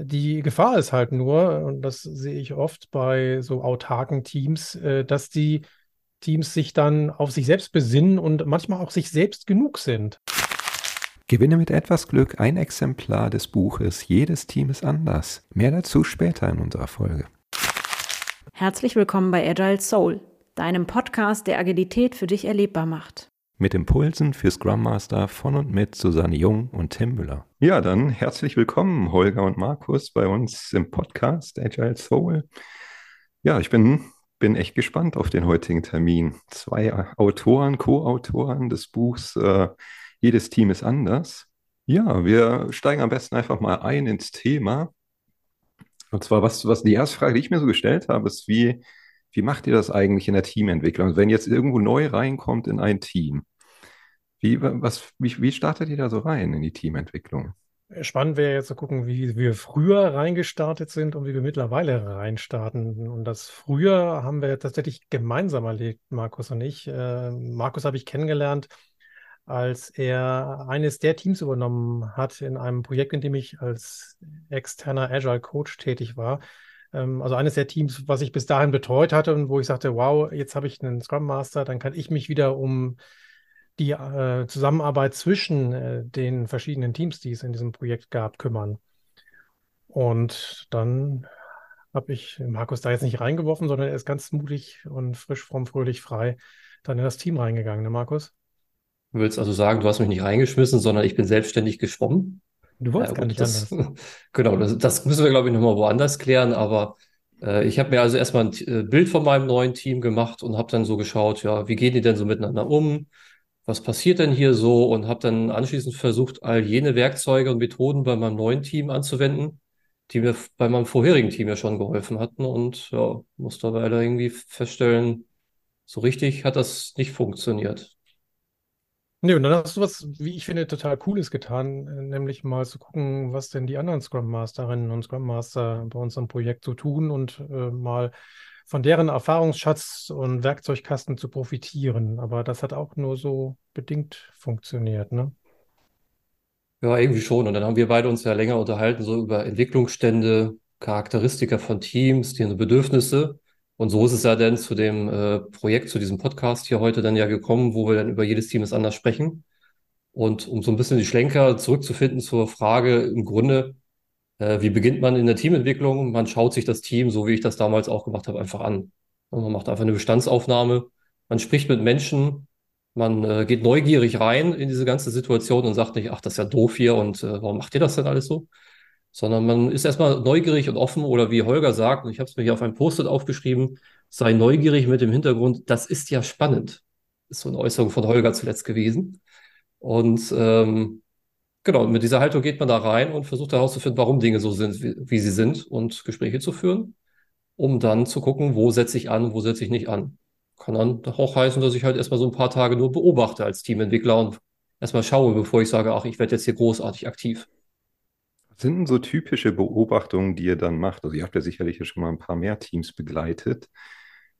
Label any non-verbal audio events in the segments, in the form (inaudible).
Die Gefahr ist halt nur, und das sehe ich oft bei so autarken Teams, äh, dass die Teams sich dann auf sich selbst besinnen und manchmal auch sich selbst genug sind. Gewinne mit etwas Glück ein Exemplar des Buches Jedes Team ist anders. Mehr dazu später in unserer Folge. Herzlich willkommen bei Agile Soul, deinem Podcast, der Agilität für dich erlebbar macht. Mit Impulsen für Scrum Master von und mit Susanne Jung und Tim Müller. Ja, dann herzlich willkommen, Holger und Markus, bei uns im Podcast Agile Soul. Ja, ich bin bin echt gespannt auf den heutigen Termin. Zwei Autoren, Co-Autoren des Buchs äh, Jedes Team ist anders. Ja, wir steigen am besten einfach mal ein ins Thema. Und zwar, was, was die erste Frage, die ich mir so gestellt habe, ist, wie, wie macht ihr das eigentlich in der Teamentwicklung? Wenn jetzt irgendwo neu reinkommt in ein Team, wie, was, wie, wie startet ihr da so rein in die Teamentwicklung? Spannend wäre jetzt zu gucken, wie wir früher reingestartet sind und wie wir mittlerweile reinstarten. Und das früher haben wir tatsächlich gemeinsam erlebt, Markus und ich. Äh, Markus habe ich kennengelernt, als er eines der Teams übernommen hat in einem Projekt, in dem ich als externer Agile Coach tätig war. Ähm, also eines der Teams, was ich bis dahin betreut hatte und wo ich sagte, wow, jetzt habe ich einen Scrum Master, dann kann ich mich wieder um die äh, Zusammenarbeit zwischen äh, den verschiedenen Teams, die es in diesem Projekt gab, kümmern. Und dann habe ich Markus da jetzt nicht reingeworfen, sondern er ist ganz mutig und frisch, fromm, fröhlich, frei dann in das Team reingegangen, ne Markus? Du willst also sagen, du hast mich nicht reingeschmissen, sondern ich bin selbstständig geschwommen? Du wolltest ja, gar nicht das, anders. (laughs) Genau, das, das, müssen wir, glaube ich, nochmal woanders klären, aber äh, ich habe mir also erstmal ein äh, Bild von meinem neuen Team gemacht und habe dann so geschaut, ja, wie gehen die denn so miteinander um? was passiert denn hier so und habe dann anschließend versucht, all jene Werkzeuge und Methoden bei meinem neuen Team anzuwenden, die mir bei meinem vorherigen Team ja schon geholfen hatten und ja, musste aber leider irgendwie feststellen, so richtig hat das nicht funktioniert. Nee, und dann hast du was, wie ich finde, total Cooles getan, nämlich mal zu gucken, was denn die anderen Scrum Masterinnen und Scrum Master bei uns im Projekt so tun und äh, mal von deren Erfahrungsschatz und Werkzeugkasten zu profitieren. Aber das hat auch nur so bedingt funktioniert, ne? Ja, irgendwie schon. Und dann haben wir beide uns ja länger unterhalten, so über Entwicklungsstände, Charakteristika von Teams, deren Bedürfnisse. Und so ist es ja dann zu dem äh, Projekt, zu diesem Podcast hier heute dann ja gekommen, wo wir dann über jedes Team es anders sprechen. Und um so ein bisschen die Schlenker zurückzufinden zur Frage, im Grunde, äh, wie beginnt man in der Teamentwicklung? Man schaut sich das Team, so wie ich das damals auch gemacht habe, einfach an. Und man macht einfach eine Bestandsaufnahme. Man spricht mit Menschen. Man äh, geht neugierig rein in diese ganze Situation und sagt nicht, ach, das ist ja doof hier und äh, warum macht ihr das denn alles so? Sondern man ist erstmal neugierig und offen oder wie Holger sagt, und ich habe es mir hier auf ein Post-it aufgeschrieben, sei neugierig mit dem Hintergrund, das ist ja spannend. Ist so eine Äußerung von Holger zuletzt gewesen. Und ähm, Genau, mit dieser Haltung geht man da rein und versucht herauszufinden, warum Dinge so sind, wie, wie sie sind und Gespräche zu führen, um dann zu gucken, wo setze ich an, wo setze ich nicht an. Kann dann auch heißen, dass ich halt erstmal so ein paar Tage nur beobachte als Teamentwickler und erstmal schaue, bevor ich sage, ach, ich werde jetzt hier großartig aktiv. Sind denn so typische Beobachtungen, die ihr dann macht? Also ihr habt ja sicherlich schon mal ein paar mehr Teams begleitet.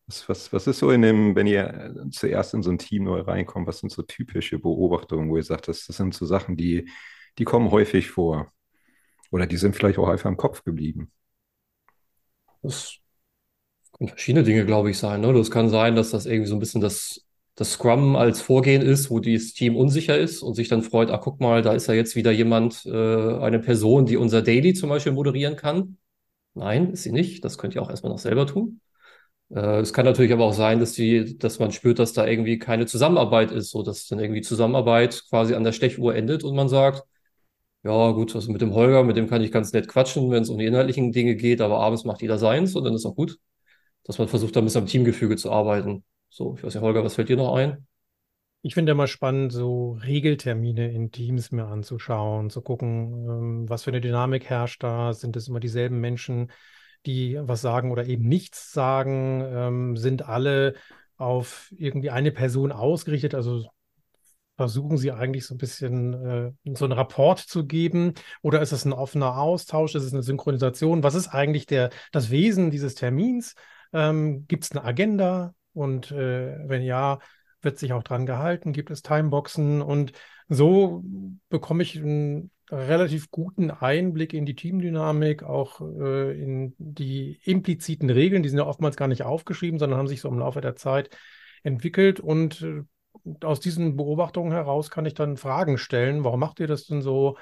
Was, was, was ist so in dem, wenn ihr zuerst in so ein Team neu reinkommt, was sind so typische Beobachtungen, wo ihr sagt, das, das sind so Sachen, die, die kommen häufig vor. Oder die sind vielleicht auch einfach im Kopf geblieben. Das können verschiedene Dinge, glaube ich, sein. Ne? Das kann sein, dass das irgendwie so ein bisschen das, das Scrum als Vorgehen ist, wo das Team unsicher ist und sich dann freut, ah, guck mal, da ist ja jetzt wieder jemand, äh, eine Person, die unser Daily zum Beispiel moderieren kann. Nein, ist sie nicht. Das könnt ihr auch erstmal noch selber tun. Äh, es kann natürlich aber auch sein, dass die, dass man spürt, dass da irgendwie keine Zusammenarbeit ist, so dass dann irgendwie Zusammenarbeit quasi an der Stechuhr endet und man sagt, ja, gut, also mit dem Holger, mit dem kann ich ganz nett quatschen, wenn es um die inhaltlichen Dinge geht, aber abends macht jeder seins und dann ist auch gut, dass man versucht, da ein bisschen am Teamgefüge zu arbeiten. So, ich weiß nicht, Holger, was fällt dir noch ein? Ich finde immer spannend, so Regeltermine in Teams mir anzuschauen, zu gucken, ähm, was für eine Dynamik herrscht da, sind es immer dieselben Menschen, die was sagen oder eben nichts sagen, ähm, sind alle auf irgendwie eine Person ausgerichtet, also versuchen Sie eigentlich so ein bisschen äh, so einen Rapport zu geben? Oder ist es ein offener Austausch? Ist es eine Synchronisation? Was ist eigentlich der, das Wesen dieses Termins? Ähm, Gibt es eine Agenda? Und äh, wenn ja, wird sich auch dran gehalten? Gibt es Timeboxen? Und so bekomme ich ein relativ guten Einblick in die Teamdynamik, auch äh, in die impliziten Regeln. Die sind ja oftmals gar nicht aufgeschrieben, sondern haben sich so im Laufe der Zeit entwickelt. Und äh, aus diesen Beobachtungen heraus kann ich dann Fragen stellen. Warum macht ihr das denn so?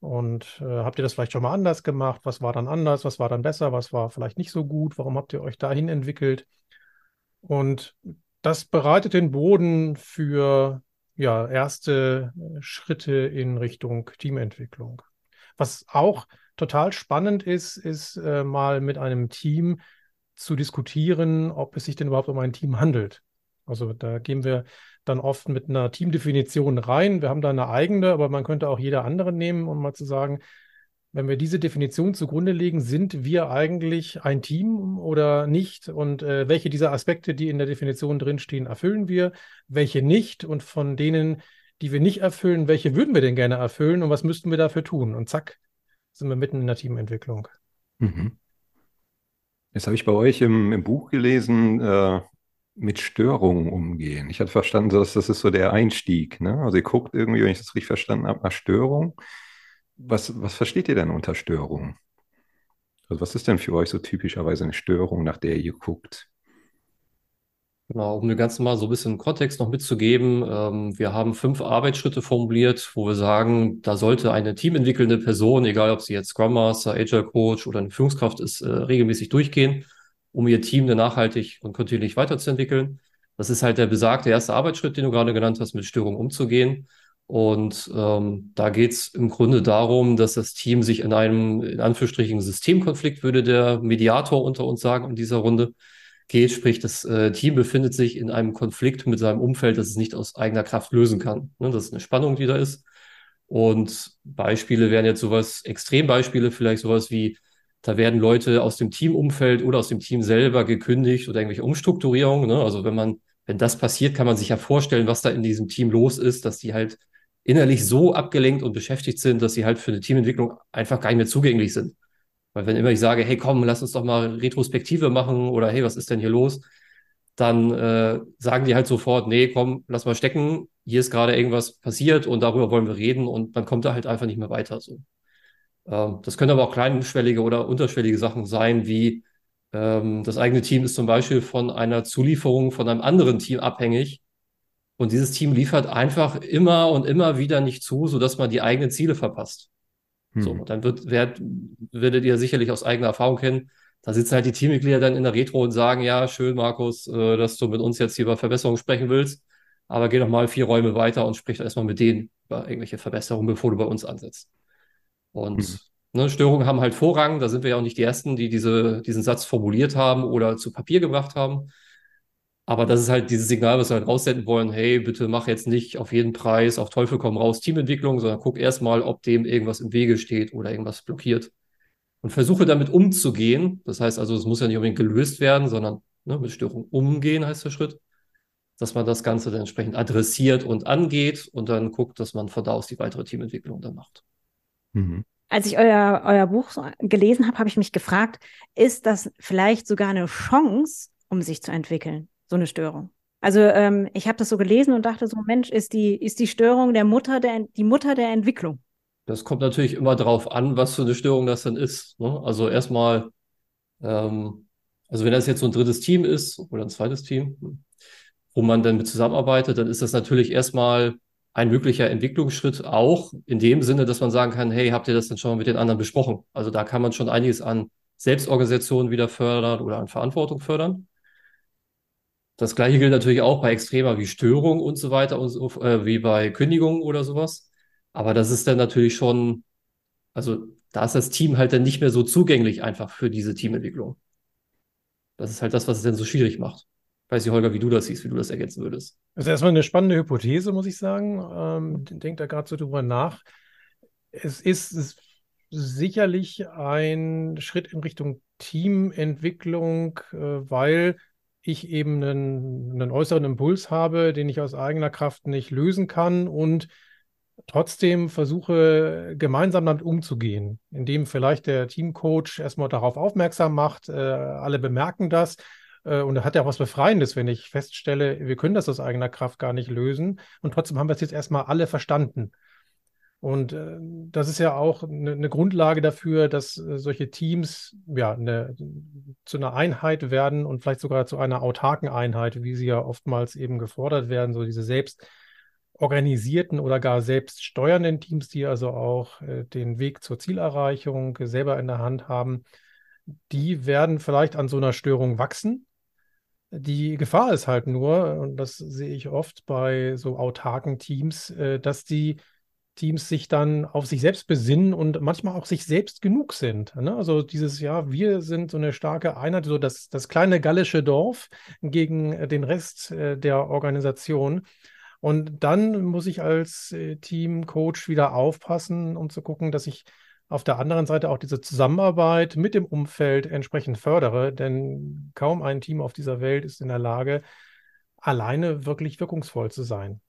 Und äh, habt ihr das vielleicht schon mal anders gemacht? Was war dann anders? Was war dann besser? Was war vielleicht nicht so gut? Warum habt ihr euch dahin entwickelt? Und das bereitet den Boden für ja, erste äh, Schritte in Richtung Teamentwicklung. Was auch total spannend ist, ist äh, mal mit einem Team zu diskutieren, ob es sich denn überhaupt um ein Team handelt. Also da gehen wir dann oft mit einer Teamdefinition rein. Wir haben da eine eigene, aber man könnte auch jeder andere nehmen, um mal zu sagen, wenn wir diese Definition zugrunde legen, sind wir eigentlich ein Team oder nicht? Und äh, welche dieser Aspekte, die in der Definition drinstehen, erfüllen wir, welche nicht? Und von denen, die wir nicht erfüllen, welche würden wir denn gerne erfüllen und was müssten wir dafür tun? Und zack, sind wir mitten in der Teamentwicklung. Mhm. Jetzt habe ich bei euch im, im Buch gelesen, äh, mit Störungen umgehen. Ich hatte verstanden, dass das ist so der Einstieg. Ne? Also ihr guckt irgendwie, wenn ich das richtig verstanden habe, nach Störung was, was versteht ihr denn unter Störung? Also was ist denn für euch so typischerweise eine Störung, nach der ihr guckt? Genau, um dem Ganzen mal so ein bisschen Kontext noch mitzugeben. Ähm, wir haben fünf Arbeitsschritte formuliert, wo wir sagen, da sollte eine teamentwickelnde Person, egal ob sie jetzt Scrum Master, Agile Coach oder eine Führungskraft ist, äh, regelmäßig durchgehen, um ihr Team dann nachhaltig und kontinuierlich weiterzuentwickeln. Das ist halt der besagte erste Arbeitsschritt, den du gerade genannt hast, mit Störungen umzugehen. Und ähm, da geht es im Grunde darum, dass das Team sich in einem, in Anführungsstrichen, Systemkonflikt, würde der Mediator unter uns sagen, in dieser Runde geht. Sprich, das äh, Team befindet sich in einem Konflikt mit seinem Umfeld, das es nicht aus eigener Kraft lösen kann. Ne? Das ist eine Spannung, die da ist. Und Beispiele wären jetzt sowas, Extrembeispiele vielleicht sowas wie, da werden Leute aus dem Teamumfeld oder aus dem Team selber gekündigt oder irgendwelche Umstrukturierungen. Ne? Also wenn man, wenn das passiert, kann man sich ja vorstellen, was da in diesem Team los ist, dass die halt innerlich so abgelenkt und beschäftigt sind, dass sie halt für eine Teamentwicklung einfach gar nicht mehr zugänglich sind. Weil wenn immer ich sage, hey komm, lass uns doch mal Retrospektive machen oder hey, was ist denn hier los? Dann äh, sagen die halt sofort, nee, komm, lass mal stecken, hier ist gerade irgendwas passiert und darüber wollen wir reden und man kommt da halt einfach nicht mehr weiter. So. Ähm, das können aber auch kleinschwellige oder unterschwellige Sachen sein, wie ähm, das eigene Team ist zum Beispiel von einer Zulieferung von einem anderen Team abhängig und dieses Team liefert einfach immer und immer wieder nicht zu, sodass man die eigenen Ziele verpasst. Hm. So, dann wird, werd, werdet ihr sicherlich aus eigener Erfahrung kennen, da sitzen halt die Teammitglieder dann in der Retro und sagen, ja, schön, Markus, äh, dass du mit uns jetzt hier über Verbesserungen sprechen willst, aber geh doch mal vier Räume weiter und sprich erstmal mit denen über irgendwelche Verbesserungen, bevor du bei uns ansetzt. Und hm. ne, Störungen haben halt Vorrang, da sind wir ja auch nicht die Ersten, die diese, diesen Satz formuliert haben oder zu Papier gebracht haben. Aber das ist halt dieses Signal, was wir halt raussenden wollen, hey, bitte mach jetzt nicht auf jeden Preis, auf Teufel komm raus Teamentwicklung, sondern guck erstmal, ob dem irgendwas im Wege steht oder irgendwas blockiert. Und versuche damit umzugehen. Das heißt also, es muss ja nicht unbedingt gelöst werden, sondern ne, mit Störung umgehen heißt der Schritt. Dass man das Ganze dann entsprechend adressiert und angeht und dann guckt, dass man von da aus die weitere Teamentwicklung dann macht. Mhm. Als ich euer, euer Buch gelesen habe, habe ich mich gefragt, ist das vielleicht sogar eine Chance, um sich zu entwickeln? So eine Störung. Also ähm, ich habe das so gelesen und dachte so, Mensch, ist die, ist die Störung der Mutter der, die Mutter der Entwicklung? Das kommt natürlich immer darauf an, was für eine Störung das dann ist. Ne? Also erstmal, ähm, also wenn das jetzt so ein drittes Team ist oder ein zweites Team, wo man dann mit zusammenarbeitet, dann ist das natürlich erstmal ein möglicher Entwicklungsschritt auch in dem Sinne, dass man sagen kann, hey, habt ihr das denn schon mit den anderen besprochen? Also da kann man schon einiges an Selbstorganisation wieder fördern oder an Verantwortung fördern. Das gleiche gilt natürlich auch bei Extremer wie Störung und so weiter und so, äh, wie bei Kündigung oder sowas. Aber das ist dann natürlich schon, also da ist das Team halt dann nicht mehr so zugänglich einfach für diese Teamentwicklung. Das ist halt das, was es dann so schwierig macht. Weiß ich, Holger, wie du das siehst, wie du das ergänzen würdest. Das ist erstmal eine spannende Hypothese, muss ich sagen. Ähm, denkt da gerade so drüber nach. Es ist, es sicherlich ein Schritt in Richtung Teamentwicklung, äh, weil ich eben einen, einen äußeren Impuls habe, den ich aus eigener Kraft nicht lösen kann und trotzdem versuche, gemeinsam damit umzugehen, indem vielleicht der Teamcoach erstmal darauf aufmerksam macht, äh, alle bemerken das. Äh, und er hat ja auch was Befreiendes, wenn ich feststelle, wir können das aus eigener Kraft gar nicht lösen. Und trotzdem haben wir es jetzt erstmal alle verstanden. Und äh, das ist ja auch eine, eine Grundlage dafür, dass äh, solche Teams ja eine, zu einer Einheit werden und vielleicht sogar zu einer autarken Einheit, wie sie ja oftmals eben gefordert werden, so diese selbst organisierten oder gar selbst steuernden Teams, die also auch äh, den Weg zur Zielerreichung selber in der Hand haben, die werden vielleicht an so einer Störung wachsen. Die Gefahr ist halt nur, und das sehe ich oft bei so autarken Teams, äh, dass die Teams sich dann auf sich selbst besinnen und manchmal auch sich selbst genug sind. Ne? Also dieses Jahr, wir sind so eine starke Einheit, so das, das kleine gallische Dorf gegen äh, den Rest äh, der Organisation. Und dann muss ich als äh, Teamcoach wieder aufpassen, um zu gucken, dass ich auf der anderen Seite auch diese Zusammenarbeit mit dem Umfeld entsprechend fördere, denn kaum ein Team auf dieser Welt ist in der Lage, alleine wirklich wirkungsvoll zu sein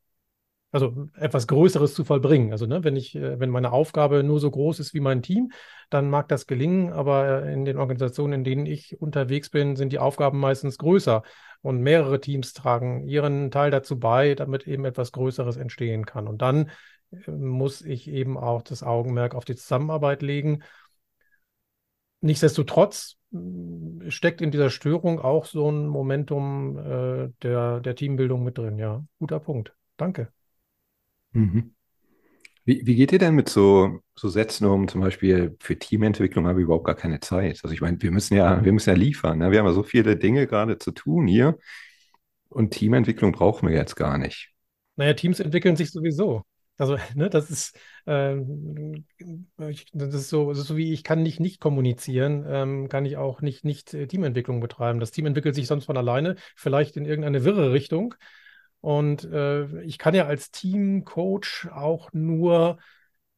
also etwas Größeres zu vollbringen. Also ne, wenn ich, äh, wenn meine Aufgabe nur so groß ist wie mein Team, dann mag das gelingen, aber in den Organisationen, in denen ich unterwegs bin, sind die Aufgaben meistens größer und mehrere Teams tragen ihren Teil dazu bei, damit eben etwas Größeres entstehen kann. Und dann äh, muss ich eben auch das Augenmerk auf die Zusammenarbeit legen. Nichtsdestotrotz mm, steckt in dieser Störung auch so ein Momentum äh, der, der Teambildung mit drin. Ja, guter Punkt. Danke. Mhm. Wie, wie geht ihr denn mit so, so Sätzen um, zum Beispiel für Teamentwicklung habe ich überhaupt gar keine Zeit? Also ich meine, wir müssen ja, wir müssen ja liefern. Ne? Wir haben ja so viele Dinge gerade zu tun hier und Teamentwicklung brauchen wir jetzt gar nicht. Naja, Teams entwickeln sich sowieso. Also, (laughs) ne, das ist, äh, ich, das ist so, das ist so wie ich kann nicht nicht kommunizieren, ähm, kann ich auch nicht nicht äh, Teamentwicklung betreiben. Das Team entwickelt sich sonst von alleine, vielleicht in irgendeine wirre Richtung. Und äh, ich kann ja als Teamcoach auch nur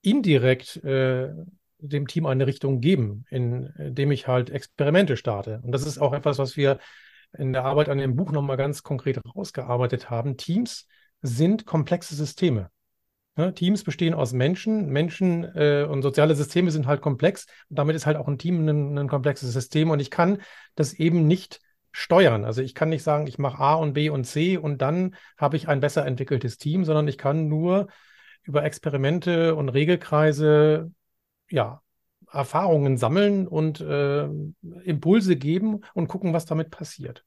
indirekt äh, dem Team eine Richtung geben, indem ich halt Experimente starte. Und das ist auch etwas, was wir in der Arbeit an dem Buch nochmal ganz konkret rausgearbeitet haben. Teams sind komplexe Systeme. Ja, Teams bestehen aus Menschen. Menschen äh, und soziale Systeme sind halt komplex. Und damit ist halt auch ein Team ein, ein komplexes System. Und ich kann das eben nicht steuern. Also ich kann nicht sagen, ich mache A und B und C und dann habe ich ein besser entwickeltes Team, sondern ich kann nur über Experimente und Regelkreise ja Erfahrungen sammeln und äh, Impulse geben und gucken, was damit passiert.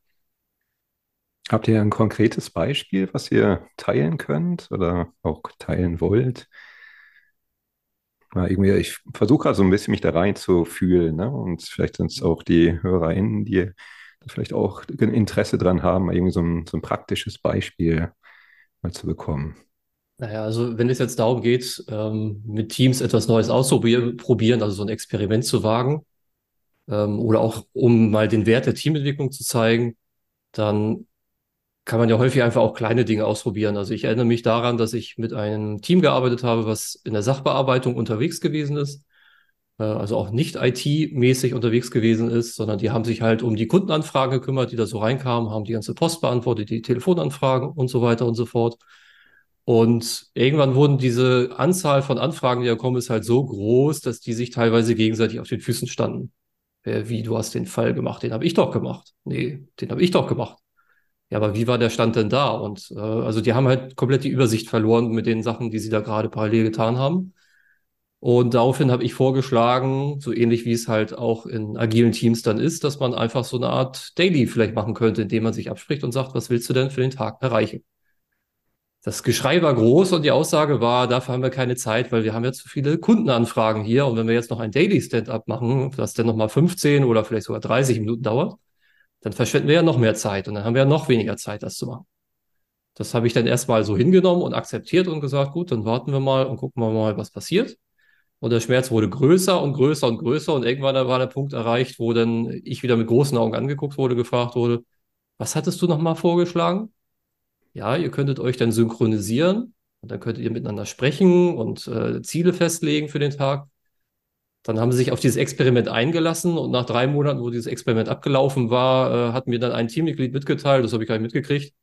Habt ihr ein konkretes Beispiel, was ihr teilen könnt oder auch teilen wollt? Ja, irgendwie, ich versuche also ein bisschen mich da reinzufühlen ne? und vielleicht sind es auch die HörerInnen, die vielleicht auch Interesse dran haben, irgendwie so ein, so ein praktisches Beispiel mal zu bekommen. Naja, also wenn es jetzt darum geht, ähm, mit Teams etwas Neues auszuprobieren, also so ein Experiment zu wagen, ähm, oder auch um mal den Wert der Teamentwicklung zu zeigen, dann kann man ja häufig einfach auch kleine Dinge ausprobieren. Also ich erinnere mich daran, dass ich mit einem Team gearbeitet habe, was in der Sachbearbeitung unterwegs gewesen ist also auch nicht IT-mäßig unterwegs gewesen ist, sondern die haben sich halt um die Kundenanfragen gekümmert, die da so reinkamen, haben die ganze Post beantwortet, die Telefonanfragen und so weiter und so fort. Und irgendwann wurden diese Anzahl von Anfragen, die da kommen, ist halt so groß, dass die sich teilweise gegenseitig auf den Füßen standen. Wie, du hast den Fall gemacht, den habe ich doch gemacht. Nee, den habe ich doch gemacht. Ja, aber wie war der Stand denn da? Und äh, also die haben halt komplett die Übersicht verloren mit den Sachen, die sie da gerade parallel getan haben. Und daraufhin habe ich vorgeschlagen, so ähnlich wie es halt auch in agilen Teams dann ist, dass man einfach so eine Art Daily vielleicht machen könnte, indem man sich abspricht und sagt, was willst du denn für den Tag erreichen? Das Geschrei war groß und die Aussage war, dafür haben wir keine Zeit, weil wir haben ja zu viele Kundenanfragen hier. Und wenn wir jetzt noch ein Daily Stand-up machen, das dann nochmal 15 oder vielleicht sogar 30 Minuten dauert, dann verschwenden wir ja noch mehr Zeit und dann haben wir ja noch weniger Zeit, das zu machen. Das habe ich dann erstmal so hingenommen und akzeptiert und gesagt, gut, dann warten wir mal und gucken wir mal, was passiert. Und der Schmerz wurde größer und größer und größer. Und irgendwann war der Punkt erreicht, wo dann ich wieder mit großen Augen angeguckt wurde, gefragt wurde, was hattest du nochmal vorgeschlagen? Ja, ihr könntet euch dann synchronisieren und dann könntet ihr miteinander sprechen und äh, Ziele festlegen für den Tag. Dann haben sie sich auf dieses Experiment eingelassen und nach drei Monaten, wo dieses Experiment abgelaufen war, äh, hat mir dann ein Teammitglied mitgeteilt, das habe ich gar nicht mitgekriegt,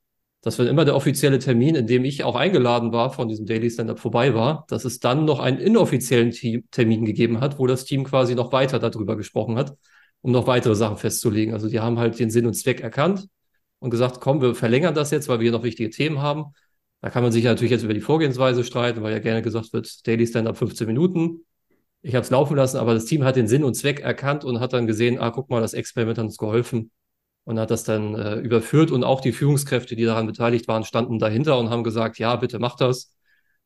dass wenn immer der offizielle Termin, in dem ich auch eingeladen war, von diesem Daily Stand-up vorbei war, dass es dann noch einen inoffiziellen Team Termin gegeben hat, wo das Team quasi noch weiter darüber gesprochen hat, um noch weitere Sachen festzulegen. Also die haben halt den Sinn und Zweck erkannt und gesagt, komm, wir verlängern das jetzt, weil wir noch wichtige Themen haben. Da kann man sich natürlich jetzt über die Vorgehensweise streiten, weil ja gerne gesagt wird, Daily Stand-up 15 Minuten. Ich habe es laufen lassen, aber das Team hat den Sinn und Zweck erkannt und hat dann gesehen, ah, guck mal, das Experiment hat uns geholfen und hat das dann äh, überführt und auch die Führungskräfte, die daran beteiligt waren, standen dahinter und haben gesagt, ja, bitte macht das,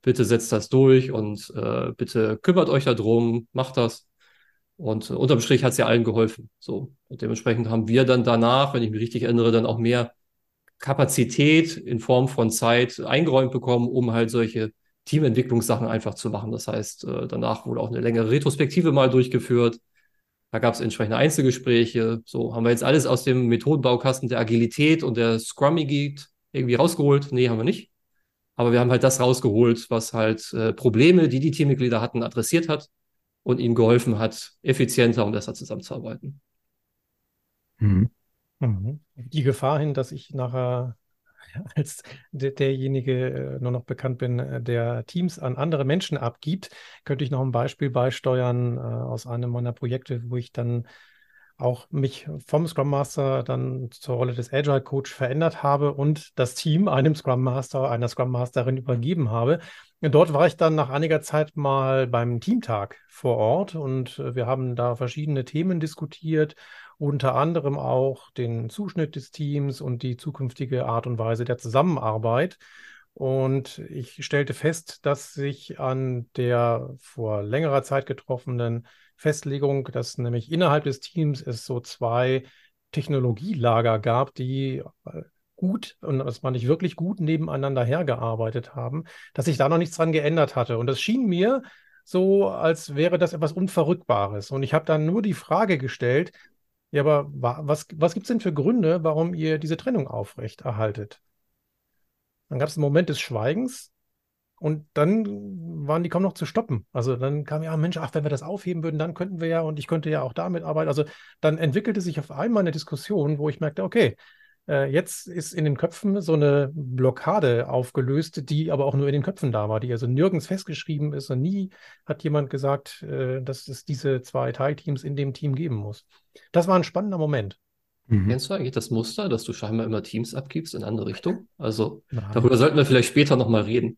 bitte setzt das durch und äh, bitte kümmert euch darum, macht das. Und äh, unterm Strich hat es ja allen geholfen. So. Und dementsprechend haben wir dann danach, wenn ich mich richtig erinnere, dann auch mehr Kapazität in Form von Zeit eingeräumt bekommen, um halt solche Teamentwicklungssachen einfach zu machen. Das heißt, äh, danach wurde auch eine längere Retrospektive mal durchgeführt. Da gab es entsprechende Einzelgespräche. So haben wir jetzt alles aus dem Methodenbaukasten der Agilität und der Scrummy irgendwie rausgeholt. Nee, haben wir nicht. Aber wir haben halt das rausgeholt, was halt äh, Probleme, die die Teammitglieder hatten, adressiert hat und ihnen geholfen hat, effizienter und besser zusammenzuarbeiten. Mhm. Mhm. Die Gefahr hin, dass ich nachher (laughs) als der, derjenige äh, nur noch bekannt bin, äh, der Teams an andere Menschen abgibt, könnte ich noch ein Beispiel beisteuern äh, aus einem meiner Projekte, wo ich dann auch mich vom Scrum Master dann zur Rolle des Agile Coach verändert habe und das Team einem Scrum Master, einer Scrum Masterin übergeben habe. Dort war ich dann nach einiger Zeit mal beim Teamtag vor Ort und wir haben da verschiedene Themen diskutiert unter anderem auch den Zuschnitt des Teams und die zukünftige Art und Weise der Zusammenarbeit. Und ich stellte fest, dass sich an der vor längerer Zeit getroffenen Festlegung, dass nämlich innerhalb des Teams es so zwei Technologielager gab, die äh, gut und das war nicht wirklich gut nebeneinander hergearbeitet haben, dass sich da noch nichts dran geändert hatte. Und das schien mir so, als wäre das etwas Unverrückbares. Und ich habe dann nur die Frage gestellt, ja, aber was, was gibt es denn für Gründe, warum ihr diese Trennung aufrecht erhaltet? Dann gab es einen Moment des Schweigens und dann waren die kaum noch zu stoppen. Also dann kam ja, Mensch, ach, wenn wir das aufheben würden, dann könnten wir ja und ich könnte ja auch damit arbeiten. Also dann entwickelte sich auf einmal eine Diskussion, wo ich merkte, okay, jetzt ist in den Köpfen so eine Blockade aufgelöst, die aber auch nur in den Köpfen da war, die also nirgends festgeschrieben ist und nie hat jemand gesagt, äh, dass es diese zwei Teilteams in dem Team geben muss. Das war ein spannender Moment. Mhm. Kennst du eigentlich das Muster, dass du scheinbar immer Teams abgibst in andere Richtung? Also Nein. darüber sollten wir vielleicht später nochmal reden.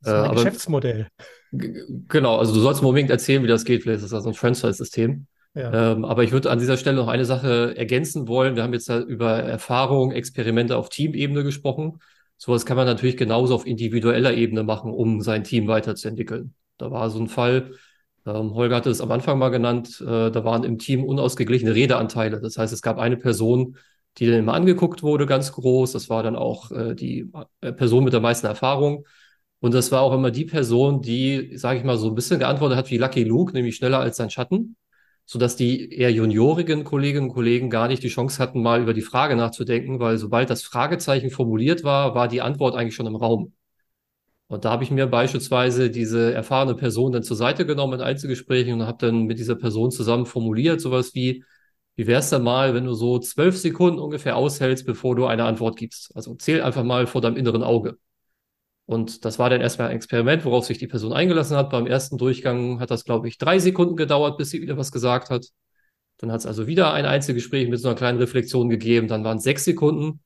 Das ist ein äh, Geschäftsmodell. Genau, also du sollst mir unbedingt erzählen, wie das geht. Vielleicht ist das also ein Franchise-System. Ja. Ähm, aber ich würde an dieser Stelle noch eine Sache ergänzen wollen. Wir haben jetzt über Erfahrung, Experimente auf Teamebene gesprochen. Sowas kann man natürlich genauso auf individueller Ebene machen, um sein Team weiterzuentwickeln. Da war so ein Fall, ähm, Holger hatte es am Anfang mal genannt, äh, da waren im Team unausgeglichene Redeanteile. Das heißt, es gab eine Person, die dann immer angeguckt wurde, ganz groß. Das war dann auch äh, die äh, Person mit der meisten Erfahrung. Und das war auch immer die Person, die, sage ich mal, so ein bisschen geantwortet hat wie Lucky Luke, nämlich schneller als sein Schatten sodass die eher juniorigen Kolleginnen und Kollegen gar nicht die Chance hatten, mal über die Frage nachzudenken, weil sobald das Fragezeichen formuliert war, war die Antwort eigentlich schon im Raum. Und da habe ich mir beispielsweise diese erfahrene Person dann zur Seite genommen in Einzelgesprächen und habe dann mit dieser Person zusammen formuliert, sowas wie, wie wär's denn mal, wenn du so zwölf Sekunden ungefähr aushältst, bevor du eine Antwort gibst? Also zähl einfach mal vor deinem inneren Auge. Und das war dann erstmal ein Experiment, worauf sich die Person eingelassen hat. Beim ersten Durchgang hat das, glaube ich, drei Sekunden gedauert, bis sie wieder was gesagt hat. Dann hat es also wieder ein Einzelgespräch mit so einer kleinen Reflexion gegeben. Dann waren es sechs Sekunden.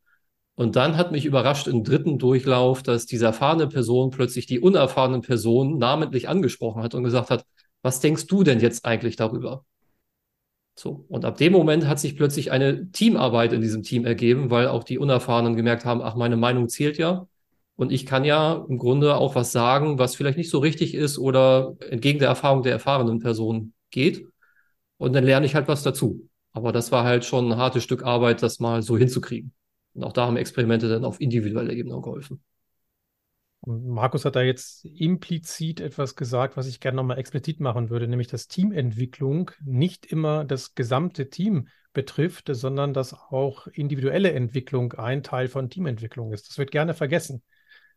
Und dann hat mich überrascht im dritten Durchlauf, dass diese erfahrene Person plötzlich die unerfahrene Person namentlich angesprochen hat und gesagt hat, was denkst du denn jetzt eigentlich darüber? So. Und ab dem Moment hat sich plötzlich eine Teamarbeit in diesem Team ergeben, weil auch die Unerfahrenen gemerkt haben, ach, meine Meinung zählt ja. Und ich kann ja im Grunde auch was sagen, was vielleicht nicht so richtig ist oder entgegen der Erfahrung der erfahrenen Person geht. Und dann lerne ich halt was dazu. Aber das war halt schon ein hartes Stück Arbeit, das mal so hinzukriegen. Und auch da haben Experimente dann auf individueller Ebene geholfen. Markus hat da jetzt implizit etwas gesagt, was ich gerne nochmal explizit machen würde, nämlich dass Teamentwicklung nicht immer das gesamte Team betrifft, sondern dass auch individuelle Entwicklung ein Teil von Teamentwicklung ist. Das wird gerne vergessen.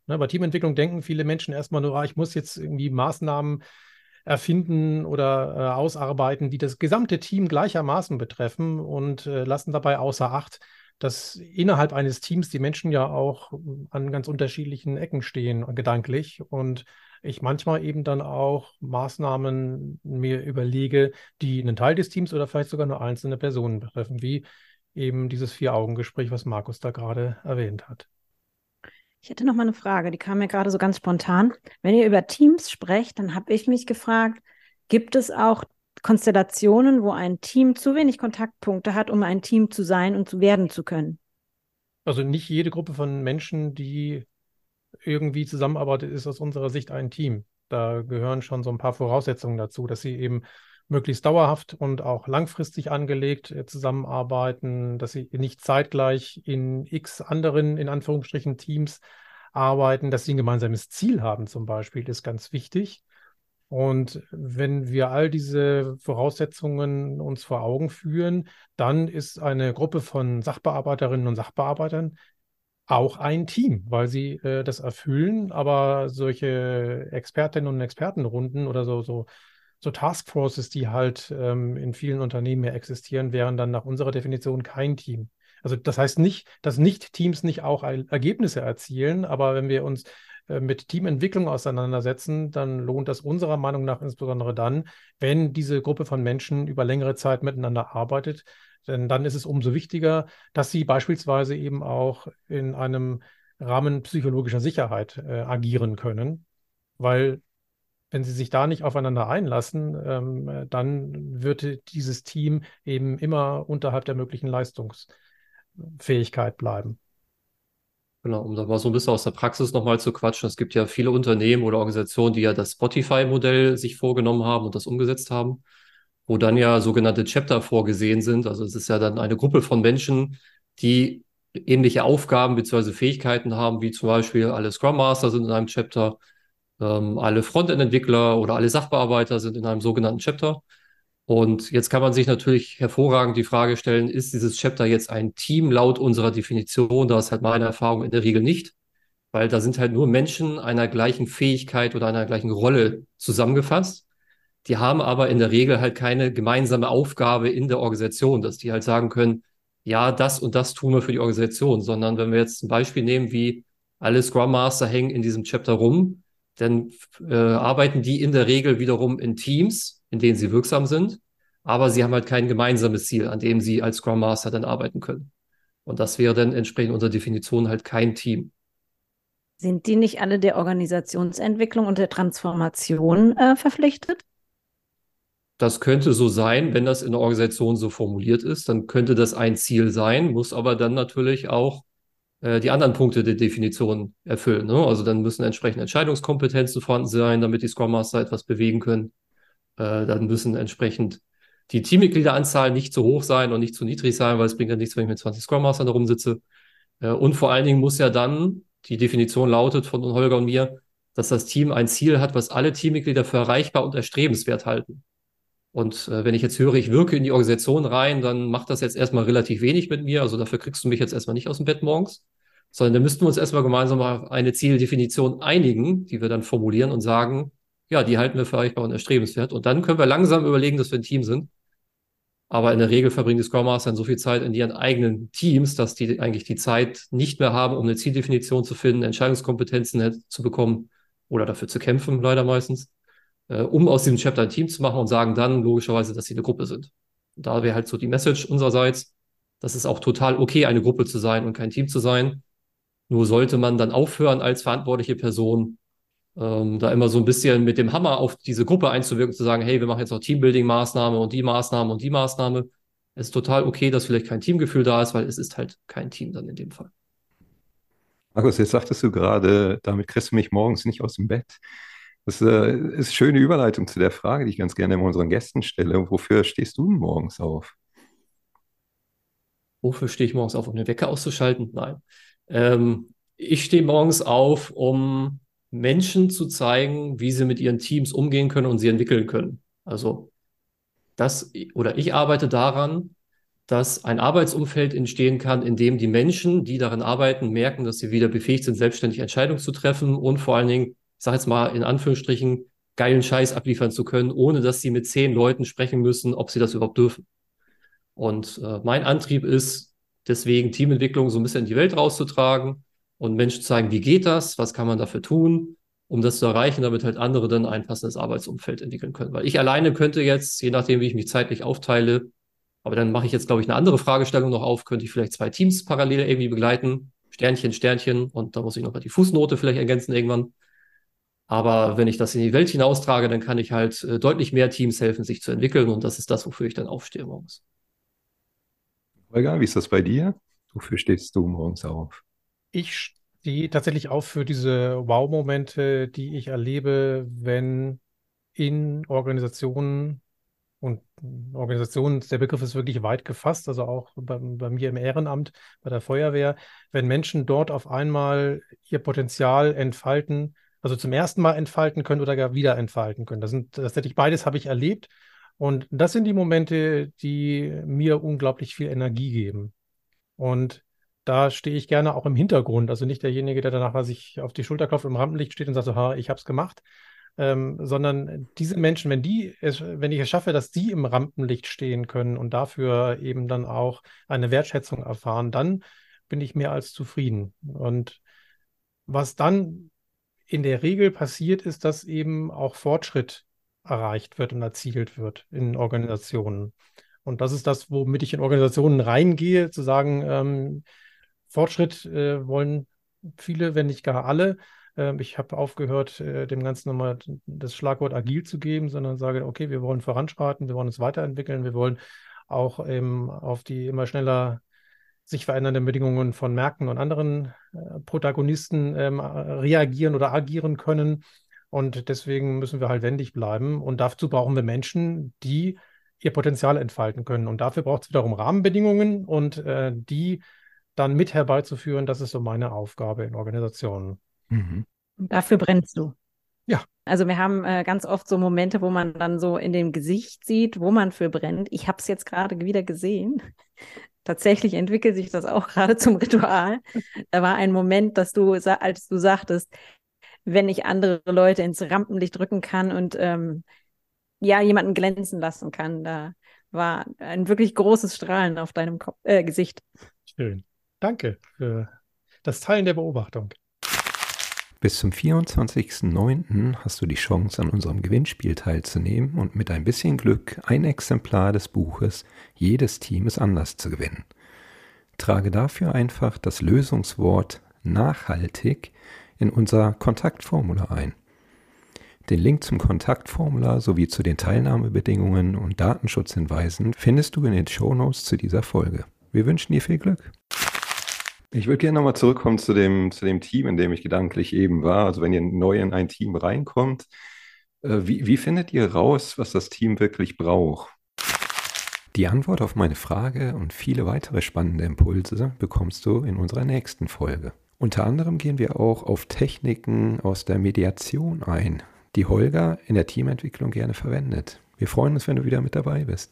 Ne, bei Teamentwicklung denken viele Menschen erstmal nur, ah, ich muss jetzt irgendwie Maßnahmen erfinden oder äh, ausarbeiten, die das gesamte Team gleichermaßen betreffen und äh, lassen dabei außer Acht, dass innerhalb eines Teams die Menschen ja auch an ganz unterschiedlichen Ecken stehen, gedanklich. Und ich manchmal eben dann auch Maßnahmen mir überlege, die einen Teil des Teams oder vielleicht sogar nur einzelne Personen betreffen, wie eben dieses Vier-Augen-Gespräch, was Markus da gerade erwähnt hat. Ich hätte noch mal eine Frage, die kam mir gerade so ganz spontan. Wenn ihr über Teams sprecht, dann habe ich mich gefragt, gibt es auch Konstellationen, wo ein Team zu wenig Kontaktpunkte hat, um ein Team zu sein und zu werden zu können? Also nicht jede Gruppe von Menschen, die irgendwie zusammenarbeitet, ist aus unserer Sicht ein Team. Da gehören schon so ein paar Voraussetzungen dazu, dass sie eben möglichst dauerhaft und auch langfristig angelegt äh, zusammenarbeiten, dass sie nicht zeitgleich in x anderen, in Anführungsstrichen, Teams arbeiten, dass sie ein gemeinsames Ziel haben zum Beispiel, ist ganz wichtig. Und wenn wir all diese Voraussetzungen uns vor Augen führen, dann ist eine Gruppe von Sachbearbeiterinnen und Sachbearbeitern auch ein Team, weil sie äh, das erfüllen. Aber solche Expertinnen und Expertenrunden oder so, so so Taskforces, die halt ähm, in vielen Unternehmen mehr existieren, wären dann nach unserer Definition kein Team. Also das heißt nicht, dass Nicht-Teams nicht auch Ergebnisse erzielen, aber wenn wir uns äh, mit Teamentwicklung auseinandersetzen, dann lohnt das unserer Meinung nach insbesondere dann, wenn diese Gruppe von Menschen über längere Zeit miteinander arbeitet. Denn dann ist es umso wichtiger, dass sie beispielsweise eben auch in einem Rahmen psychologischer Sicherheit äh, agieren können, weil wenn sie sich da nicht aufeinander einlassen, ähm, dann wird dieses Team eben immer unterhalb der möglichen Leistungsfähigkeit bleiben. Genau, um da mal so ein bisschen aus der Praxis nochmal zu quatschen. Es gibt ja viele Unternehmen oder Organisationen, die ja das Spotify-Modell sich vorgenommen haben und das umgesetzt haben, wo dann ja sogenannte Chapter vorgesehen sind. Also es ist ja dann eine Gruppe von Menschen, die ähnliche Aufgaben bzw. Fähigkeiten haben, wie zum Beispiel alle Scrum Master sind in einem Chapter ähm, alle Frontend-Entwickler oder alle Sachbearbeiter sind in einem sogenannten Chapter. Und jetzt kann man sich natürlich hervorragend die Frage stellen, ist dieses Chapter jetzt ein Team laut unserer Definition? Da ist halt meine Erfahrung in der Regel nicht, weil da sind halt nur Menschen einer gleichen Fähigkeit oder einer gleichen Rolle zusammengefasst. Die haben aber in der Regel halt keine gemeinsame Aufgabe in der Organisation, dass die halt sagen können, ja, das und das tun wir für die Organisation, sondern wenn wir jetzt ein Beispiel nehmen, wie alle Scrum Master hängen in diesem Chapter rum, dann äh, arbeiten die in der Regel wiederum in Teams, in denen sie wirksam sind, aber sie haben halt kein gemeinsames Ziel, an dem sie als Scrum Master dann arbeiten können. Und das wäre dann entsprechend unserer Definition halt kein Team. Sind die nicht alle der Organisationsentwicklung und der Transformation äh, verpflichtet? Das könnte so sein, wenn das in der Organisation so formuliert ist, dann könnte das ein Ziel sein, muss aber dann natürlich auch die anderen Punkte der Definition erfüllen. Ne? Also dann müssen entsprechende Entscheidungskompetenzen vorhanden sein, damit die Scrum Master etwas bewegen können. Äh, dann müssen entsprechend die Teammitgliederanzahl nicht zu hoch sein und nicht zu niedrig sein, weil es bringt ja nichts, wenn ich mit 20 Scrum Mastern da rumsitze. Äh, und vor allen Dingen muss ja dann, die Definition lautet von Holger und mir, dass das Team ein Ziel hat, was alle Teammitglieder für erreichbar und erstrebenswert halten. Und äh, wenn ich jetzt höre, ich wirke in die Organisation rein, dann macht das jetzt erstmal relativ wenig mit mir. Also dafür kriegst du mich jetzt erstmal nicht aus dem Bett morgens sondern da müssten wir uns erstmal gemeinsam auf eine Zieldefinition einigen, die wir dann formulieren und sagen, ja, die halten wir für erreichbar und erstrebenswert. Und dann können wir langsam überlegen, dass wir ein Team sind. Aber in der Regel verbringen die Scrum Master dann so viel Zeit in ihren eigenen Teams, dass die eigentlich die Zeit nicht mehr haben, um eine Zieldefinition zu finden, Entscheidungskompetenzen zu bekommen oder dafür zu kämpfen, leider meistens, äh, um aus diesem Chapter ein Team zu machen und sagen dann logischerweise, dass sie eine Gruppe sind. Und da wäre halt so die Message unsererseits, dass es auch total okay, eine Gruppe zu sein und kein Team zu sein. Nur sollte man dann aufhören, als verantwortliche Person ähm, da immer so ein bisschen mit dem Hammer auf diese Gruppe einzuwirken, zu sagen, hey, wir machen jetzt noch Teambuilding-Maßnahme und die Maßnahme und die Maßnahme. Es ist total okay, dass vielleicht kein Teamgefühl da ist, weil es ist halt kein Team dann in dem Fall. Markus, jetzt sagtest du gerade, damit kriegst du mich morgens nicht aus dem Bett. Das äh, ist eine schöne Überleitung zu der Frage, die ich ganz gerne unseren Gästen stelle. Wofür stehst du morgens auf? Wofür stehe ich morgens auf, um den Wecker auszuschalten? Nein. Ähm, ich stehe morgens auf, um Menschen zu zeigen, wie sie mit ihren Teams umgehen können und sie entwickeln können. Also das oder ich arbeite daran, dass ein Arbeitsumfeld entstehen kann, in dem die Menschen, die daran arbeiten, merken, dass sie wieder befähigt sind, selbstständig Entscheidungen zu treffen und vor allen Dingen, ich sage jetzt mal in Anführungsstrichen, geilen Scheiß abliefern zu können, ohne dass sie mit zehn Leuten sprechen müssen, ob sie das überhaupt dürfen. Und äh, mein Antrieb ist, Deswegen Teamentwicklung so ein bisschen in die Welt rauszutragen und Menschen zu zeigen, wie geht das, was kann man dafür tun, um das zu erreichen, damit halt andere dann ein passendes Arbeitsumfeld entwickeln können. Weil ich alleine könnte jetzt, je nachdem, wie ich mich zeitlich aufteile, aber dann mache ich jetzt, glaube ich, eine andere Fragestellung noch auf, könnte ich vielleicht zwei Teams parallel irgendwie begleiten. Sternchen, Sternchen und da muss ich noch mal die Fußnote vielleicht ergänzen irgendwann. Aber wenn ich das in die Welt hinaustrage, dann kann ich halt äh, deutlich mehr Teams helfen, sich zu entwickeln und das ist das, wofür ich dann aufstehe morgens. Holger, wie ist das bei dir? Wofür stehst du morgens auf? Ich stehe tatsächlich auf für diese Wow-Momente, die ich erlebe, wenn in Organisationen und Organisationen, der Begriff ist wirklich weit gefasst, also auch bei, bei, mir im Ehrenamt, bei der Feuerwehr, wenn Menschen dort auf einmal ihr Potenzial entfalten, also zum ersten Mal entfalten können oder gar wieder entfalten können. Das sind tatsächlich beides habe ich erlebt. Und das sind die Momente, die mir unglaublich viel Energie geben. Und da stehe ich gerne auch im Hintergrund. Also nicht derjenige, der danach sich auf die Schulter klopft im Rampenlicht steht und sagt so, ha, ich habe es gemacht, ähm, sondern diese Menschen, wenn die, es, wenn ich es schaffe, dass die im Rampenlicht stehen können und dafür eben dann auch eine Wertschätzung erfahren, dann bin ich mehr als zufrieden. Und was dann in der Regel passiert, ist, dass eben auch Fortschritt erreicht wird und erzielt wird in Organisationen. Und das ist das, womit ich in Organisationen reingehe, zu sagen, ähm, Fortschritt äh, wollen viele, wenn nicht gar alle. Ähm, ich habe aufgehört, äh, dem Ganzen nochmal das Schlagwort agil zu geben, sondern sage, okay, wir wollen voranschreiten, wir wollen uns weiterentwickeln, wir wollen auch ähm, auf die immer schneller sich verändernden Bedingungen von Märkten und anderen äh, Protagonisten ähm, reagieren oder agieren können. Und deswegen müssen wir halt wendig bleiben. Und dazu brauchen wir Menschen, die ihr Potenzial entfalten können. Und dafür braucht es wiederum Rahmenbedingungen und äh, die dann mit herbeizuführen, das ist so meine Aufgabe in Organisationen. Mhm. Dafür brennst du. Ja. Also wir haben äh, ganz oft so Momente, wo man dann so in dem Gesicht sieht, wo man für brennt. Ich habe es jetzt gerade wieder gesehen. (laughs) Tatsächlich entwickelt sich das auch (laughs) gerade zum Ritual. Da war ein Moment, dass du, als du sagtest, wenn ich andere Leute ins Rampenlicht drücken kann und ähm, ja, jemanden glänzen lassen kann, da war ein wirklich großes Strahlen auf deinem Kopf, äh, Gesicht. Schön. Danke für das Teilen der Beobachtung. Bis zum 24.09. hast du die Chance, an unserem Gewinnspiel teilzunehmen und mit ein bisschen Glück ein Exemplar des Buches Jedes Team ist anders zu gewinnen. Trage dafür einfach das Lösungswort nachhaltig in unser Kontaktformular ein. Den Link zum Kontaktformular sowie zu den Teilnahmebedingungen und Datenschutzhinweisen findest du in den Shownotes zu dieser Folge. Wir wünschen dir viel Glück. Ich würde gerne nochmal zurückkommen zu dem, zu dem Team, in dem ich gedanklich eben war. Also wenn ihr neu in ein Team reinkommt, äh, wie, wie findet ihr raus, was das Team wirklich braucht? Die Antwort auf meine Frage und viele weitere spannende Impulse bekommst du in unserer nächsten Folge. Unter anderem gehen wir auch auf Techniken aus der Mediation ein, die Holger in der Teamentwicklung gerne verwendet. Wir freuen uns, wenn du wieder mit dabei bist.